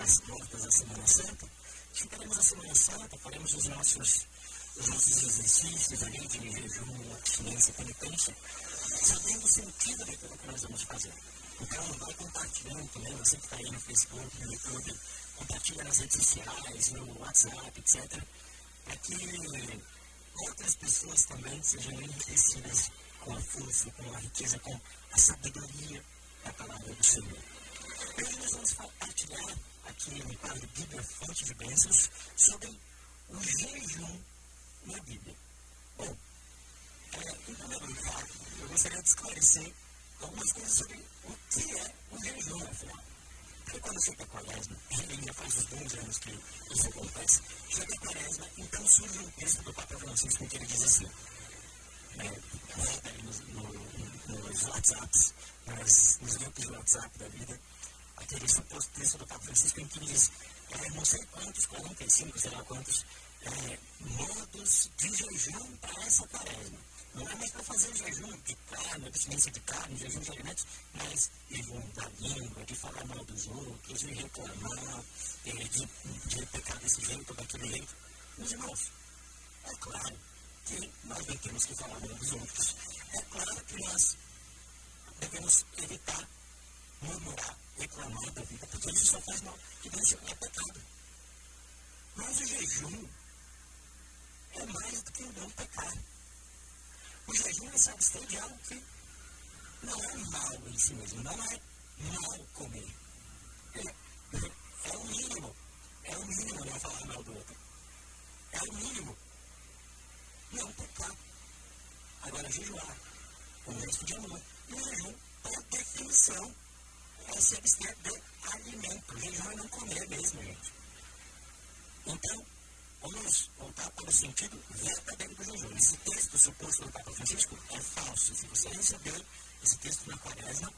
às portas da Semana Santa, ficaremos a Semana Santa, faremos os nossos, os nossos exercícios ali de jejum, abstinência, penitência, sabendo o sentido daquilo que nós vamos fazer. Então, vai compartilhando também, você que está aí no Facebook, no YouTube, compartilha nas redes sociais, no WhatsApp, etc., para que outras pessoas também sejam enriquecidas com a força, com a riqueza, com a sabedoria da palavra do Senhor. Hoje nós vamos compartilhar aqui no quadro Bíblia Fonte de Bênçãos sobre o jejum na Bíblia. Bom, é, em primeiro lugar, eu gostaria de esclarecer algumas coisas sobre o que é o jejum, afinal. Porque quando chega a quaresma, e já faz uns bons anos que isso acontece, chega a quaresma, então surge um texto do Papa Francisco que ele diz assim, né, nos, no, nos WhatsApps, nas, nos grupos de WhatsApp da vida, aquele suposto texto do Papa Francisco em que diz, é, não sei quantos, 45, sei lá quantos, é, modos de jejum para essa quaresma. Não é mais para fazer jejum de carne, abstinência de carne, jejum de alimentos, mas jejum da língua, de falar mal dos outros, de reclamar, de, de, de pecar desse jeito ou daquele jeito. Meus irmãos, é claro que nós não temos que falar mal dos outros. É claro que nós devemos evitar murmurar, reclamar da vida, porque isso só faz mal. E isso é pecado. Mas o jejum é mais do que o não pecar. O jejum se abster de algo que não é mal em si mesmo, não é mal comer. É, é o mínimo. É o mínimo não falar mal do outro. É o mínimo. Não pecar. Agora, jejuar o resto de amor. O jejum, por definição, é se abster de alimento. Jejum é não comer mesmo, gente. Então, vamos voltar para o sentido verdadeiro do jejum. Esse texto suposto do Papa Francisco é falso. Se você receber esse texto na quaresma,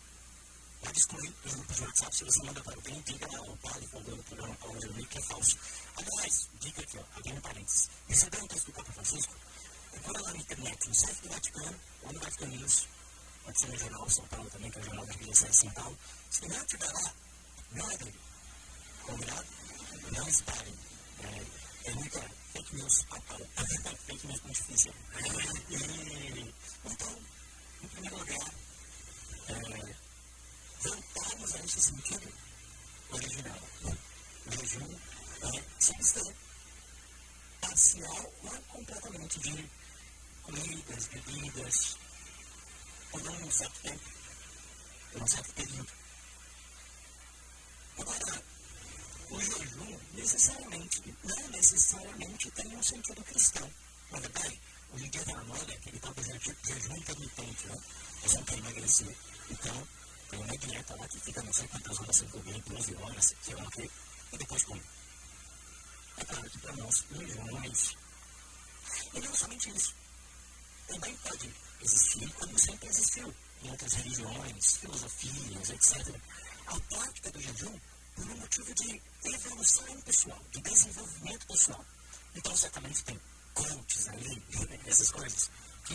pode excluir os grupos de WhatsApp. Se você manda para alguém, diga lá, o padre falou no programa Paulo Jeremias que é falso. Aliás, dica aqui, ó, abrindo parênteses. Recebeu um texto do Papa Francisco? Procura lá na internet, no site do Vaticano, ou no Vaticano News. Pode ser no Jornal São Paulo também, que é o Jornal da Igreja de São Paulo. Se não é dele. Combinado? Não espalhem. É, é muita fake news fatal, fake news muito difícil. E, então, em primeiro lugar, é, voltarmos a esse sentido original. O jejum é se abster parcial ou completamente de comidas, bebidas, por um certo tempo, por um certo período. Agora, o jejum necessariamente, não necessariamente tem um sentido cristão. Na verdade, hoje em dia tem uma moda aquele tal de jejum intermitente, né? Você não quer emagrecer. Então, tem uma dieta lá que fica não sei quantas horas sem comer, 12 horas, sei lá o quê, e depois come. É claro que para nós, o jejum não é isso. E não somente isso. Também pode existir, como sempre existiu, em outras religiões, filosofias, etc. A prática do jejum por um motivo de evolução pessoal, de desenvolvimento pessoal. Então, certamente tem coaches ali, essas coisas, que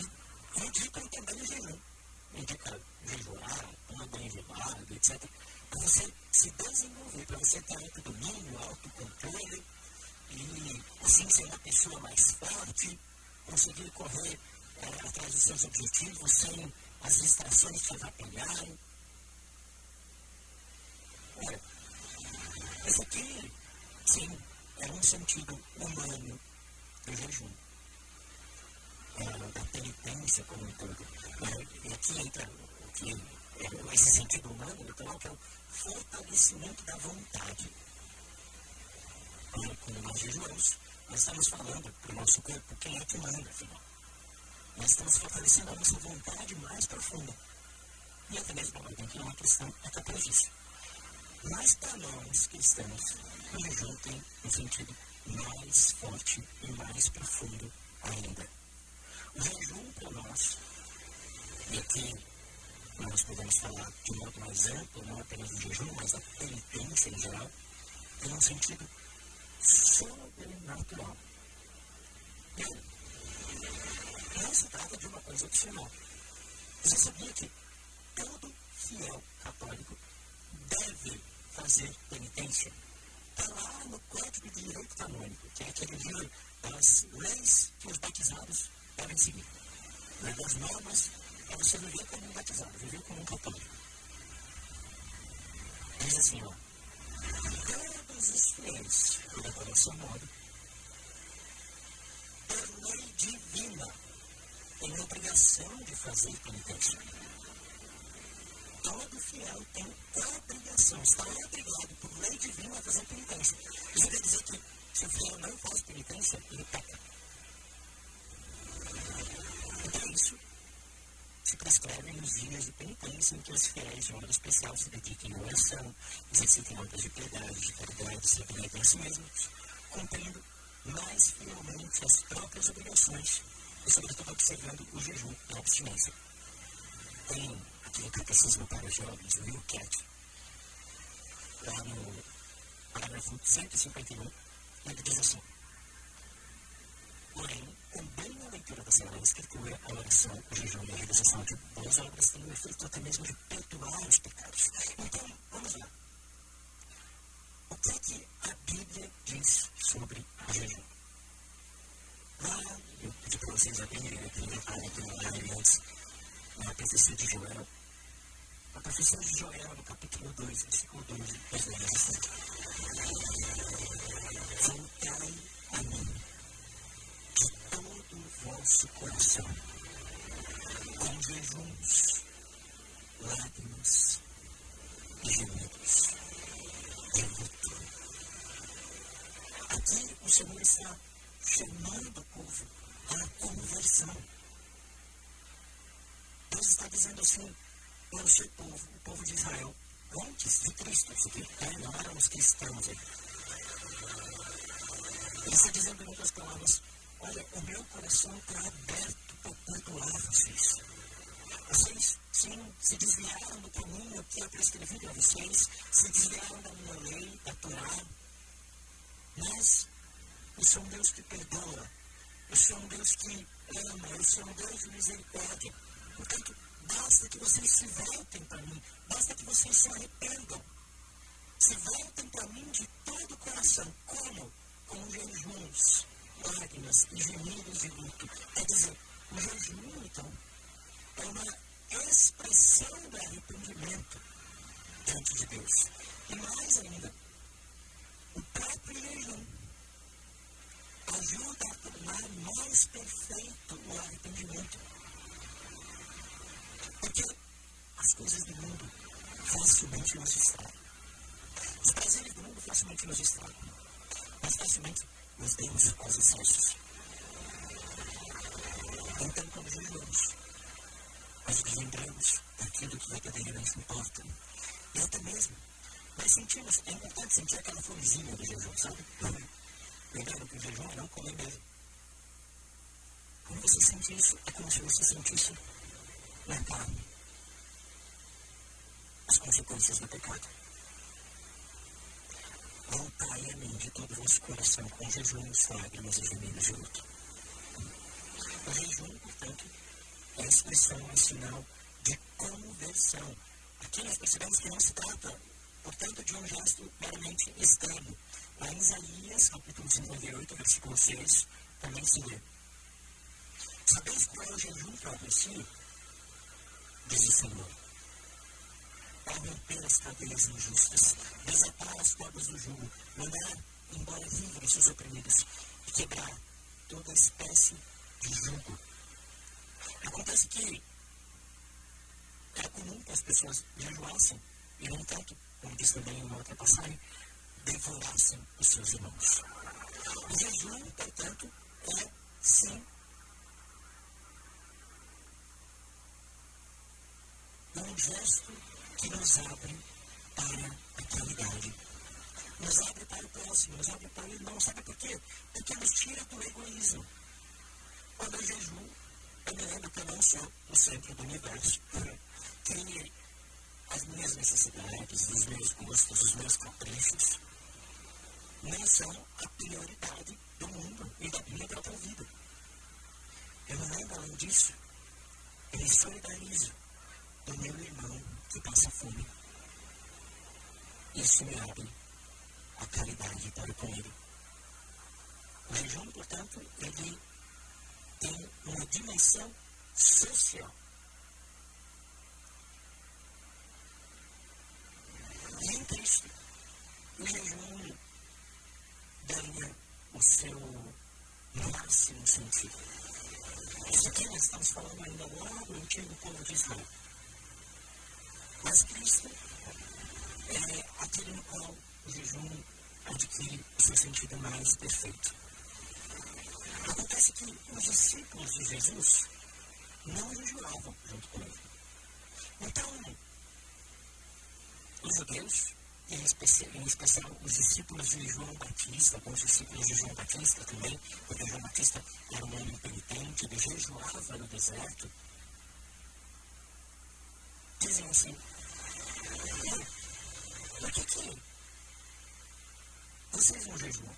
indicam também o jejum. Indica jejuar, banho gelado, etc. Para você se desenvolver, para você ter autodomínio, autocontrole, e assim ser uma pessoa mais forte, conseguir correr atrás dos seus objetivos sem as distrações que atrapalharem. Olha, esse aqui, sim, é um sentido humano do jejum. É, da penitência como um todo. É, e aqui entra que, é, esse sentido humano, então, que é o fortalecimento da vontade. E, quando nós jejuamos, nós estamos falando para o nosso corpo quem é que manda, afinal. Nós estamos fortalecendo a nossa vontade mais profunda. E até mesmo alguém que é é capaz disso. Mas para nós cristãos, o jejum tem um sentido mais forte e mais profundo ainda. O jejum para nós, e aqui nós podemos falar de modo mais amplo, não apenas do jejum, mas da penitência em geral, tem um sentido sobrenatural. E se trata de uma coisa opcional. Você sabia que todo fiel católico deve fazer penitência? Está lá no Código de Direito Canônico, que é aquele livro das leis que os batizados devem seguir. Né, das normas para você viver como um batizado, viver como um católico. Diz assim, ó. Todos os fiéis, pela coração modo, por lei divina, têm obrigação de fazer penitência. Todo fiel tem obrigação, está obrigado por lei divina a fazer penitência. Isso quer dizer que se o fiel não faz penitência, ele peca. Então isso se prescrevem nos dias de penitência em que os fiéis de modo especial se dediquem à oração, exercitem obras de piedade, de caridade, se aprentem a si mesmos, cumprindo mais fielmente as próprias obrigações e, sobretudo, observando o jejum a abstinência. Tem aqui no Catecismo para Jovens, o Will Cat, lá no parágrafo 151, ele diz assim: Porém, também a leitura da Sagrada Escritura, a oração, o jejum e a realização de boas obras têm o efeito até mesmo de perdoar os pecados. Então, vamos lá. O que é que a Bíblia diz sobre o jejum? Lá, eu pedi para vocês abrirem a primeira página no live antes, na profecia de Joel. A profecia de Joel, no capítulo 2, versículo 12, diz assim: Voltai a mim vosso coração com jejuns, lágrimas e gemidos de luto. Aqui o Senhor está chamando o povo à conversão. Deus está dizendo assim para o seu povo, o povo de Israel, antes de Cristo, é, não eram os cristãos. Ele está dizendo em outras palavras, Olha, o meu coração está aberto para perdoar vocês. Vocês, sim, se desviaram do caminho que eu prescrevi para vocês, se desviaram da minha lei, da Torá. Mas eu sou um Deus que perdoa. Eu sou um Deus que ama. Eu sou um Deus de misericórdia. Portanto, basta que vocês se voltem para mim. Basta que vocês se arrependam. Se voltem para mim de todo o coração. Como? Com jejuns lágrimas e gemidos de luto. Quer dizer, o jejum, então, é uma expressão do arrependimento diante de Deus. E mais ainda, o próprio jejum ajuda a tornar mais perfeito o arrependimento. Porque as coisas do mundo facilmente nos estragam. Os prazeres do mundo facilmente nos estragam. Mas facilmente nos demos aos excessos. Então, quando jejuamos, nós nos lembramos daquilo que verdadeiramente importa. E até mesmo, nós sentimos, é importante sentir aquela fomezinha do jejum, sabe? Lembrando que o jejum é não comer mesmo. Quando você sente isso, é como se você sentisse na carne as consequências do pecado. Voltai a mim de todo o vosso coração, com jejuns, lágrimas e gemidos de luto. O jejum, portanto, é a expressão, é um sinal de conversão. Aqui nós percebemos que não se trata, portanto, de um gesto meramente externo. Lá em Isaías, capítulo 58, versículo 6, também se lê. Sabeis qual é o jejum que eu aprecio? Diz o Senhor ao romper as cadeias injustas, desatar as cordas do jugo, mandar embora livres os oprimidos e quebrar toda espécie de jugo. Acontece que era comum que as pessoas jejuassem e, no entanto, como diz também em uma outra passagem, devorassem os seus irmãos. O jejum, portanto, é sim um gesto que nos abre para a caridade. Nos abre para o próximo, nos abre para o irmão. Sabe por quê? Porque nos tira do egoísmo. Quando eu jejum, eu me lembro que eu não sou o centro do universo. Que as minhas necessidades, os meus gostos, os meus caprichos, não são a prioridade do mundo e da minha própria vida. Eu me lembro, além disso, eu me solidarizo do meu irmão que passa fome. Isso me abre a caridade para com ele. O jejum, portanto, ele tem uma dimensão social. E em Cristo, o jejum o seu máximo sentido. Isso aqui nós estamos falando ainda lá do antigo povo de Israel. Mas Cristo é aquele no qual o jejum adquire o seu sentido mais perfeito. Acontece que os discípulos de Jesus não jejuavam junto com ele. Então, os judeus, em especial, em especial os discípulos de João Batista, os discípulos de João Batista também, porque João Batista era um homem penitente, ele jejuava no deserto, dizem assim, por que que vocês não jejuam?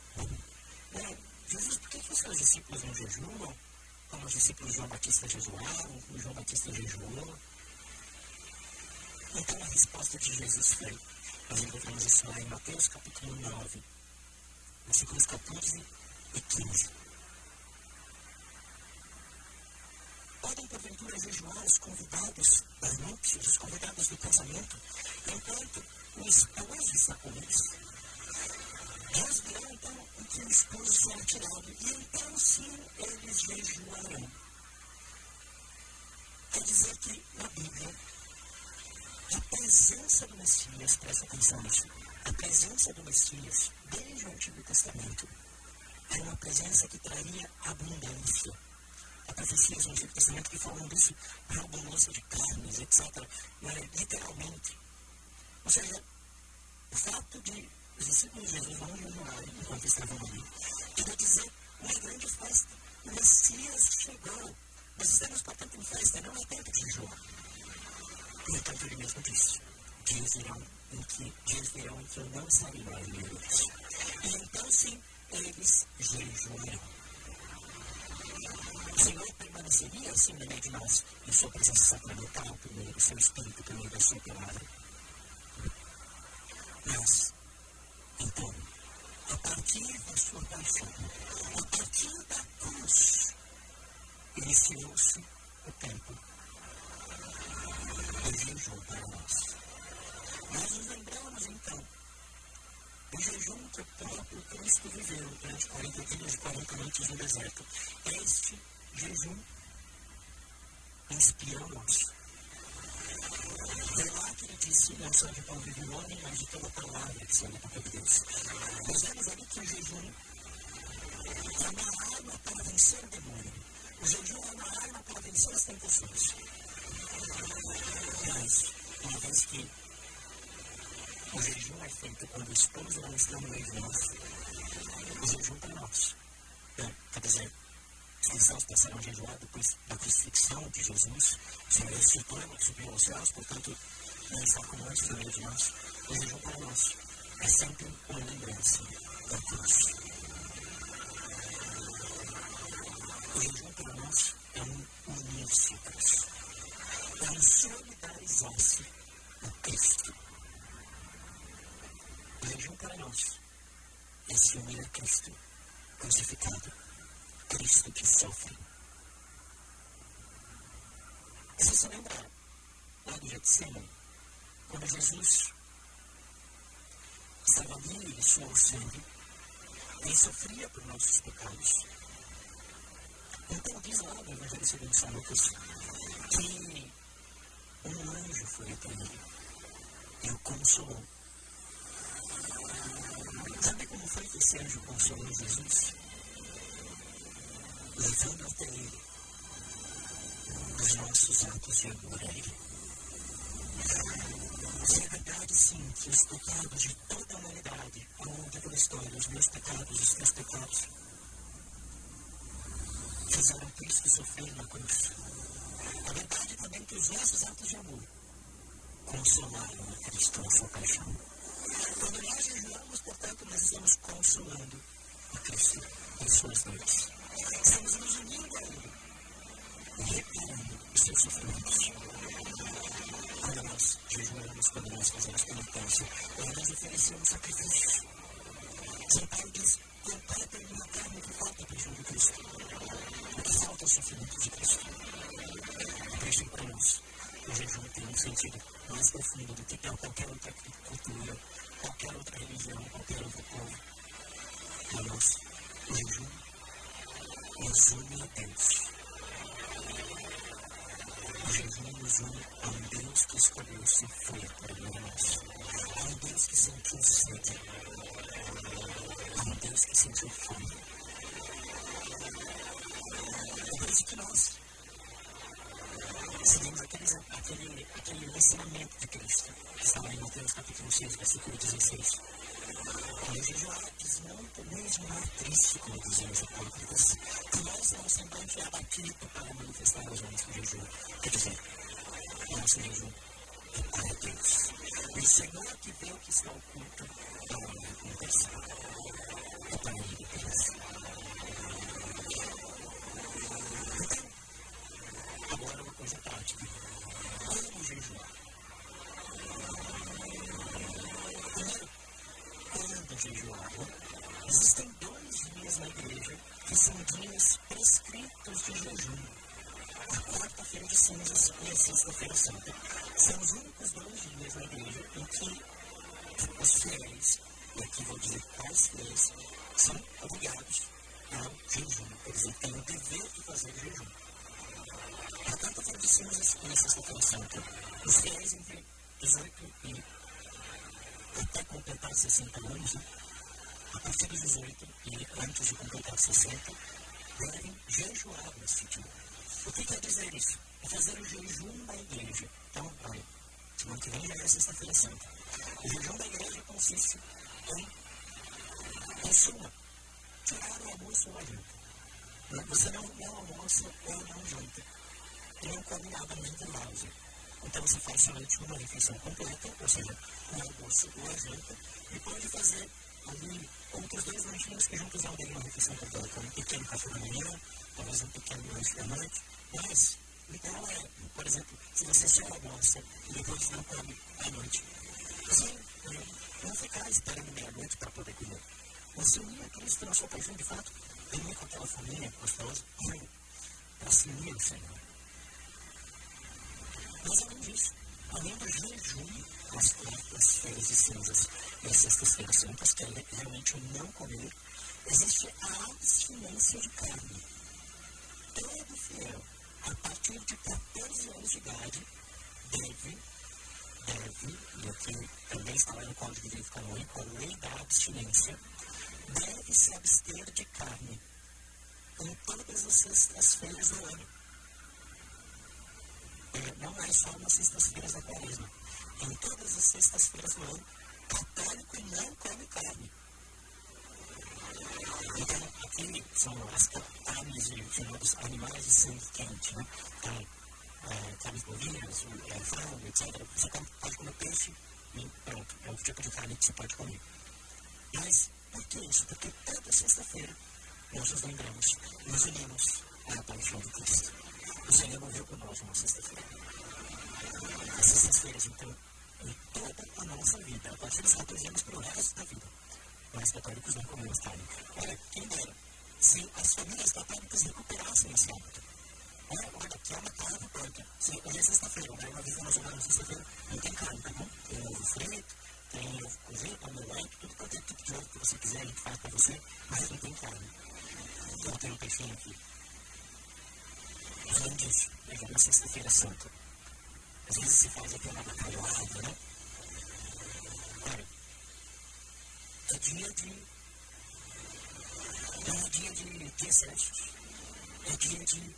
Né? Jesus, por que, que os seus discípulos não jejuam? Como os discípulos de João Batista jejuaram, o João Batista jejuou. Então a resposta de Jesus foi, encontramos isso lá em Mateus capítulo 9, versículos 14 e 15. Podem porventura jejuar os convidados das núpcias, os convidados do casamento, enquanto o esposo está com eles? Virá então o que o esposo será tirado, e então sim eles jejuarão. Quer dizer que na Bíblia a presença do Messias, presta atenção nisso, a presença do Messias, desde o Antigo Testamento, era uma presença que traria abundância. Há profecias no Antigo Testamento que falam disso, a abundância de carnes, etc. Né? Literalmente. Ou seja, o fato de os discípulos de Jesus não jejuarem enquanto estavam ali, quer dizer uma grande festa. O Messias chegou. Nós estamos, portanto, em festa, não é tempo de No entanto, ele mesmo disse: dias virão em que, dias virão em que eu não estarei mais livres. E então, sim, eles jejuarão. O Senhor permaneceria assim no meio de nós, em sua presença sacramental, do seu Espírito, meio da sua palavra. Mas, então, a partir da sua paixão, a partir da cruz, iniciou-se o tempo do jejum para nós. Nós lembramos, então, do jejum que o próprio Cristo viveu durante 40 dias e 40 noites no deserto. Este jejum inspira nós. Foi lá que ele disse, não só de pão vive o homem, mas de toda palavra que sai da boca de Deus. Nós vemos ali que o jejum é uma arma para vencer o demônio. O jejum é uma arma para vencer as tentações. Mas, uma vez que o jejum é feito quando o esposo não está no meio de nós, o jejum para nós. É, quer dizer, os cristãos passaram a jejuar depois da crucifixão de Jesus, o Senhor ressuscitou e subiu aos céus, portanto, não está conosco no meio de nós. O jejum para nós é sempre uma lembrança da cruz. O jejum para nós é um unir-se a Cristo. Um solidarizar-se a Cristo. O jejum para nós é se unir a Cristo crucificado. Cristo que sofre. Você se lembra lá do Getsemane, quando Jesus estava ali e suou sangue, ele sofria por nossos pecados. Então diz lá no Evangelho segundo São Lucas que um anjo foi até ele e o consolou. Sabe como foi que esse anjo consolou Jesus? levando até Ele os nossos atos de amor a Ele. Se é verdade, sim, que os pecados de toda a humanidade, ao longo da história, os meus pecados, os teus pecados, fizeram Cristo sofrer na cruz. A verdade também que os nossos atos de amor consolaram a Cristo na sua paixão. Quando nós jejuamos, portanto, nós estamos consolando a Cristo em suas dores. Estamos nos unindo a Ele. teus sofrimentos. Quando nós jejuamos, quando nós fazemos penitência, quando nós oferecemos sacrifícios. São Paulo diz, completa uma carne que falta a paixão de Cristo. O que falta é o sofrimento de Cristo. Deixem para nós. O jejum tem um sentido mais profundo do que qualquer outra cultura, qualquer outra religião, qualquer outro povo. Para nós, o jejum nos une a Deus. O jejum nos une a um Deus que escolheu foi para nós. A um Deus que sentiu sede. A um Deus que sentiu fome. É por isso que nós seguimos aqueles, aquele, aquele ensinamento de Cristo, que está lá em Mateus capítulo 6, versículo 16. Quando jejuar, desmonta mesmo ar triste, como diziam os hipócritas, que nós não semblante abatido para manifestar os homens que jejum. Quer dizer, nosso jejum é para Deus. O Senhor que vê o que está oculto, é uma recompensa. É para Ele santo. São os únicos dois dias na igreja em que os fiéis, e aqui vou dizer quais fiéis, são obrigados ao jejum. Quer dizer, têm o dever de fazer jejum. Portanto, isso nessa Sexta-feira Santa os fiéis entre 18 e até completar 60 anos, a partir dos 18 e antes de completar 60, devem jejuar nesse dia. O que quer dizer isso? é fazer o jejum da igreja. Então, olha, semana que vem já é sexta-feira santa. O jejum da igreja é consiste em, em suma, tirar o almoço ou a janta. Você não, não almoça ou não janta. E não come nada além intervalo. náusea. Então você faz somente uma refeição completa, ou seja, um almoço ou a janta, e pode fazer ali outros dois lanchinhos que juntos não uma refeição completa, um pequeno café da manhã, talvez um pequeno lanche da noite, mas então, é, por exemplo, se você só almoça e depois não come à noite, sim, é, não ficar esperando meia-noite para poder comer. Você unir a Cristo na sua paixão de fato, unir com aquela família gostosa, para se unir ao Senhor. Mas além disso, além do jejum, as quartas, feiras e cinzas e as sextas-feiras santas, que é realmente não comer, existe a abstinência de carne. Todo fiel a partir de 14 anos de idade, deve, deve, e aqui também está lá no Código de Direito Canônico, a lei da abstinência, deve se abster de carne é em todas as sextas-feiras do ano. É, não é só nas sextas-feiras da quaresma. Em todas as sextas-feiras do ano, católico não come carne. Então, aqui são as carnes de chamados animais de sangue quente, né? Então, é, carnes bovinas, é, frango, etc. Você pode comer peixe e pronto, é o tipo de carne que você pode comer. Mas, por que isso? Porque toda sexta-feira nós nos lembramos, nos unimos à paixão de Cristo. O Senhor morreu por nós na sexta-feira. As sextas-feiras, então, em toda a nossa vida, a partir dos 14 anos para o resto da vida mas católicos não comiam esse hábito. Olha, quem dera, se as famílias católicas recuperassem esse hábito. Olha, olha, que é uma carne pronta. Se hoje é sexta-feira, né? uma vez que nós jogamos sexta-feira, não tem carne, tá bom? Tem ovo frito, tem ovo cozido, tem omelete, tudo quanto é tipo de ovo que você quiser, a gente faz pra você, mas não tem carne. Então tem um peixinho aqui. Além disso, eu vou sexta-feira santa. Às vezes se faz aquela bacalhoada, né? Olha, é dia de. Não é dia de desastre. É dia de.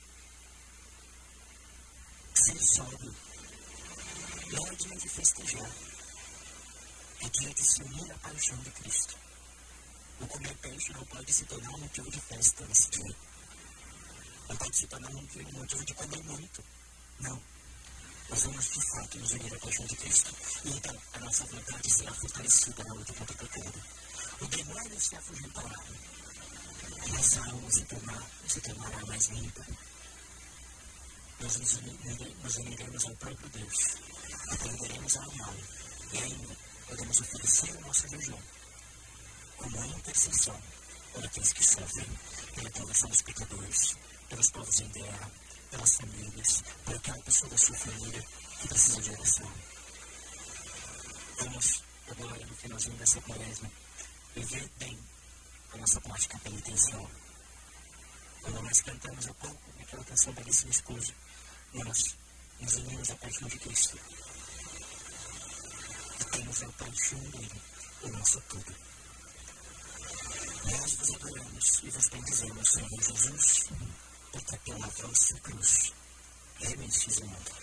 ser sóbrio. Não é dia de festejar. É dia de se unir à paixão de Cristo. O comer peixe não pode se tornar um motivo de festa nesse dia. Não pode se tornar um motivo de comer muito. Não vamos de fato nos unir à paixão de Cristo, e então a nossa vontade será fortalecida na luta contra o pecado. O demônio se afugentará, e essa alma se, tornar, se tornará mais limpa. Nós nos, nos uniremos ao próprio Deus, aprenderemos a amá-lo, e ainda podemos oferecer o nosso jejum como intercessão para aqueles que sofrem, pela conversão dos pecadores, pelos povos em guerra, pelas famílias, por aquela pessoa da sua família que precisa de oração. Vamos agora, no finalzinho dessa quaresma, viver bem a nossa prática penitencial. Quando nós cantamos há pouco aquela canção belíssima esposa, nós nos unimos à paixão de Cristo. E temos a paixão dele, o nosso tudo. Nós vos adoramos e vos bendizemos, Senhor Jesus, porque pela vossa cruz remistes o mundo.